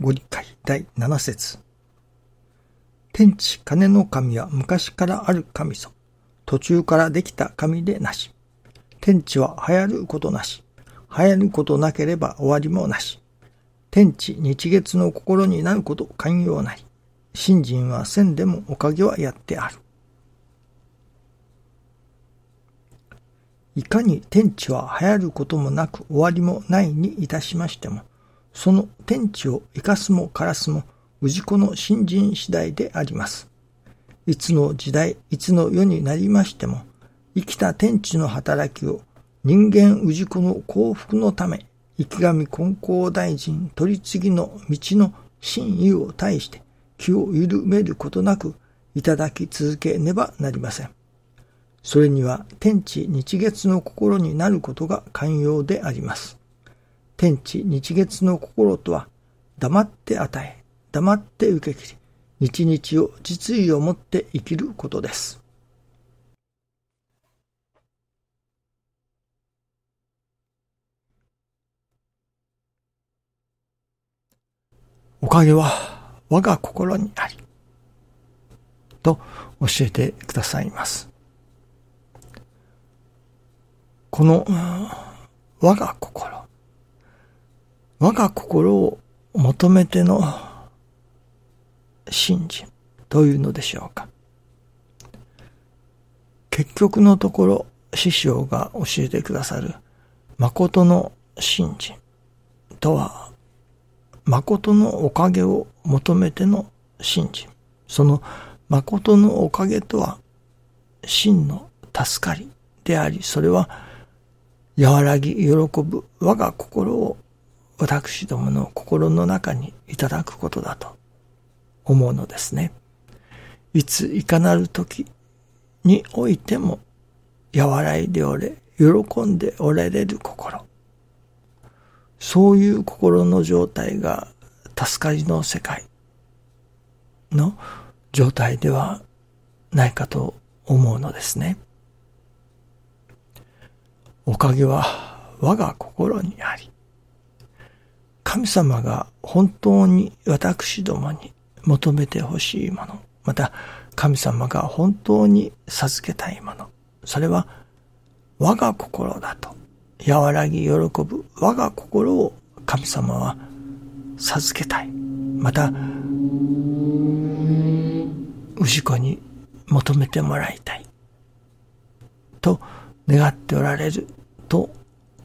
ご理解第7節天地金の神は昔からある神ぞ。途中からできた神でなし。天地は流行ることなし。流行ることなければ終わりもなし。天地日月の心になること寛容なり。信心は千でもおかげはやってある。いかに天地は流行ることもなく終わりもないにいたしましても、その天地を生かすも枯らすも、氏子の信心次第であります。いつの時代、いつの世になりましても、生きた天地の働きを人間氏子の幸福のため、生き神根高大臣取り次ぎの道の真意を対して気を緩めることなくいただき続けねばなりません。それには天地日月の心になることが寛容であります。天地日月の心とは、黙って与え、黙って受け切り、日々を実意をもって生きることです。おかげは我が心にあり、と教えてくださいます。この我が心、我が心を求めての信心というのでしょうか。結局のところ、師匠が教えてくださる誠の信心とは、誠のおかげを求めての信心。その誠のおかげとは、真の助かりであり、それは、和らぎ喜ぶ我が心を私どもの心の中にいただくことだと思うのですね。いついかなる時においても和らいでおれ、喜んでおられる心。そういう心の状態が助かりの世界の状態ではないかと思うのですね。おかげは我が心にあり、神様が本当に私どもに求めてほしいもの、また神様が本当に授けたいもの、それは我が心だと、和らぎ喜ぶ我が心を神様は授けたい。また、氏子に求めてもらいたい。と願っておられると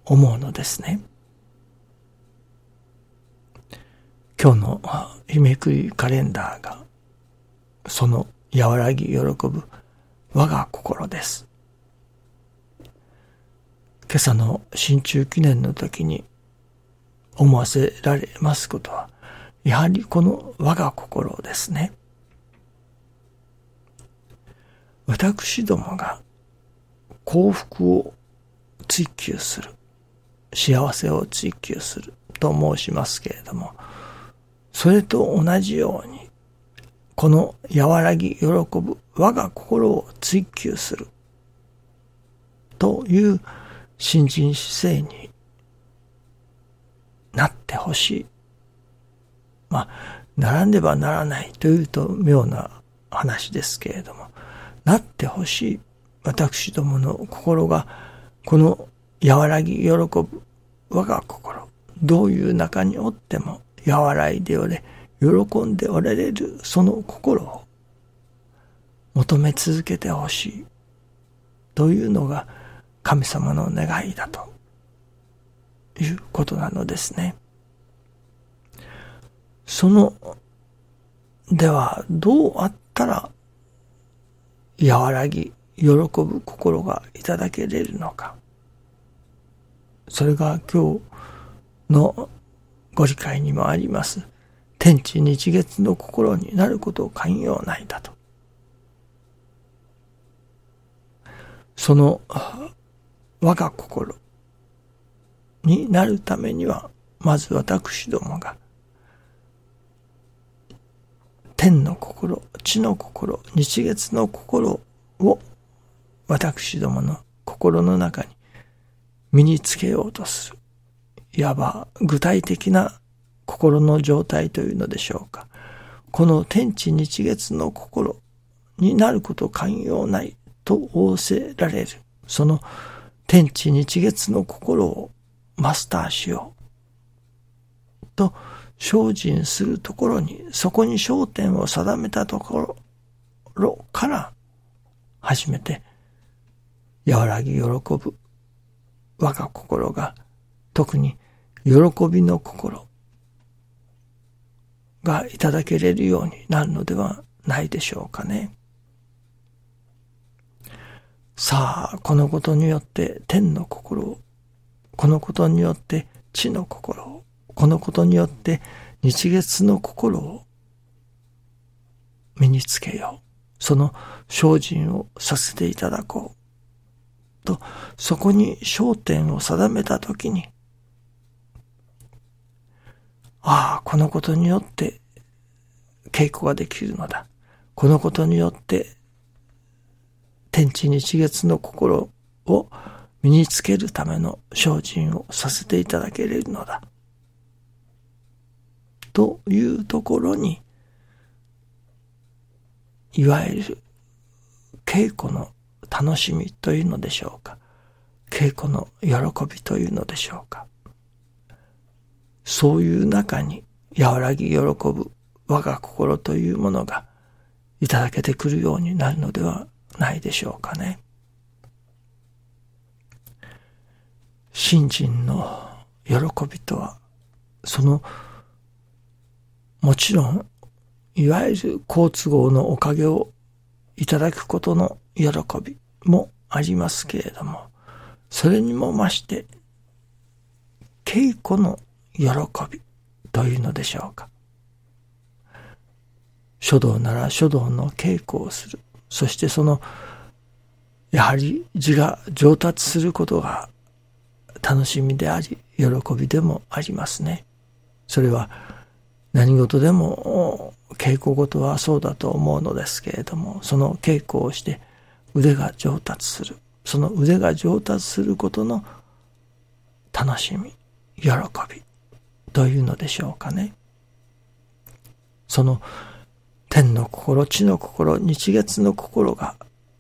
思うのですね。今日の日めくりカレンダーが、その和らぎ喜ぶ我が心です。今朝の新中記念の時に思わせられますことは、やはりこの我が心ですね。私どもが幸福を追求する、幸せを追求すると申しますけれども、それと同じように、この和らぎ喜ぶ我が心を追求するという新人姿勢になってほしい。まあ、ならねばならないというと妙な話ですけれども、なってほしい。私どもの心が、この和らぎ喜ぶ我が心、どういう中におっても和らいでおれ、喜んでおられるその心を求め続けてほしいというのが神様の願いだということなのですね。その、ではどうあったら和らぎ、喜ぶ心がいただけれるのか。それが今日のご理解にもあります。天地日月の心になることを寛容ないだと。その我が心になるためには、まず私どもが、天の心、地の心、日月の心を私どもの心の中に身につけようとする。いわば具体的な心の状態というのでしょうか。この天地日月の心になること寛容ないと仰せられる。その天地日月の心をマスターしよう。と精進するところに、そこに焦点を定めたところから初めて和らぎ喜ぶ我が心が特に喜びの心がいただけれるようになるのではないでしょうかね。さあ、このことによって天の心を、このことによって地の心を、このことによって日月の心を身につけよう。その精進をさせていただこう。と、そこに焦点を定めたときに、ああ、このことによって稽古ができるのだ。このことによって天地日月の心を身につけるための精進をさせていただけれるのだ。というところに、いわゆる稽古の楽しみというのでしょうか。稽古の喜びというのでしょうか。そういう中に和らぎ喜ぶ我が心というものがいただけてくるようになるのではないでしょうかね。信心の喜びとは、その、もちろん、いわゆる好都合のおかげをいただくことの喜びもありますけれども、それにも増して、稽古の喜びというのでしょうか。書道なら書道の稽古をする。そしてその、やはり字が上達することが楽しみであり、喜びでもありますね。それは何事でも稽古事はそうだと思うのですけれども、その稽古をして腕が上達する。その腕が上達することの楽しみ、喜びというのでしょうかね。その天の心、地の心、日月の心が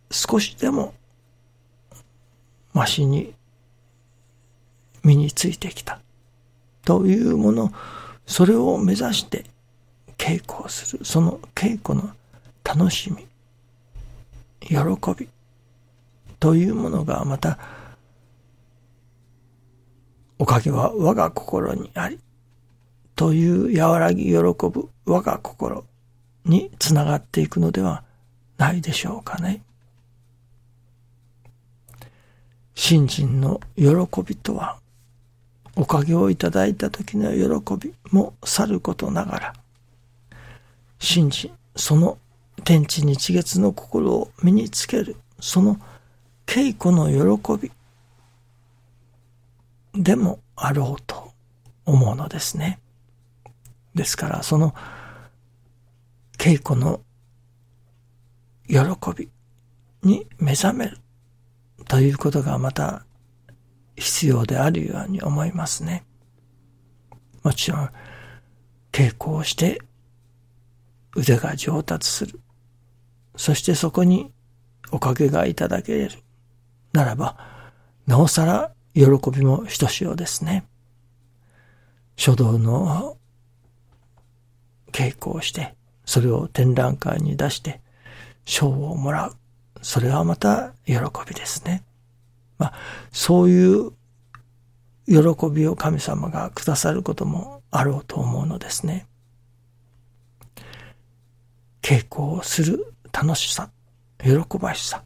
少しでもましに身についてきたというもの、それを目指して稽古をする。その稽古の楽しみ、喜びというものがまた、おかげは我が心にあり、という和らぎ喜ぶ我が心につながっていくのではないでしょうかね。信心の喜びとは、おかげをいただいた時の喜びもさることながら、信心、その天地日月の心を身につける、その稽古の喜びでもあろうと思うのですね。ですから、その稽古の喜びに目覚めるということがまた必要であるように思いますね。もちろん、稽古をして腕が上達する。そしてそこにおかげがいただける。ならば、なおさら喜びもひとしおですね。書道の稽古をして、それを展覧会に出して、賞をもらう。それはまた喜びですね。まあ、そういう喜びを神様がくださることもあろうと思うのですね。稽古をする楽しさ、喜ばしさ。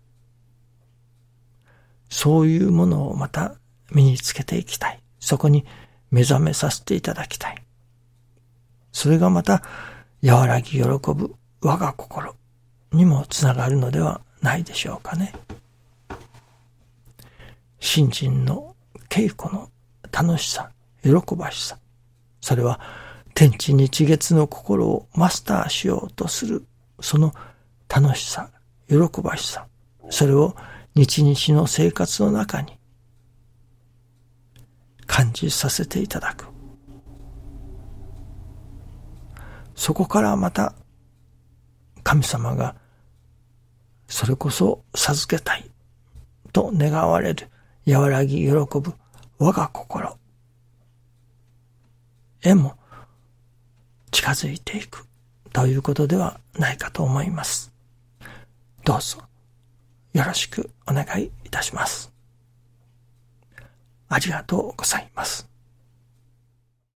そういうものをまた身につけていきたい。そこに目覚めさせていただきたい。それがまた和らぎ喜ぶ我が心にもつながるのではないでしょうかね。信心の稽古の楽しさ、喜ばしさ。それは天地日月の心をマスターしようとする、その楽しさ、喜ばしさ。それを日々の生活の中に感じさせていただく。そこからまた神様がそれこそ授けたいと願われる和らぎ喜ぶ我が心へも近づいていくということではないかと思います。どうぞよろしくお願いいたします。ありがとうございます。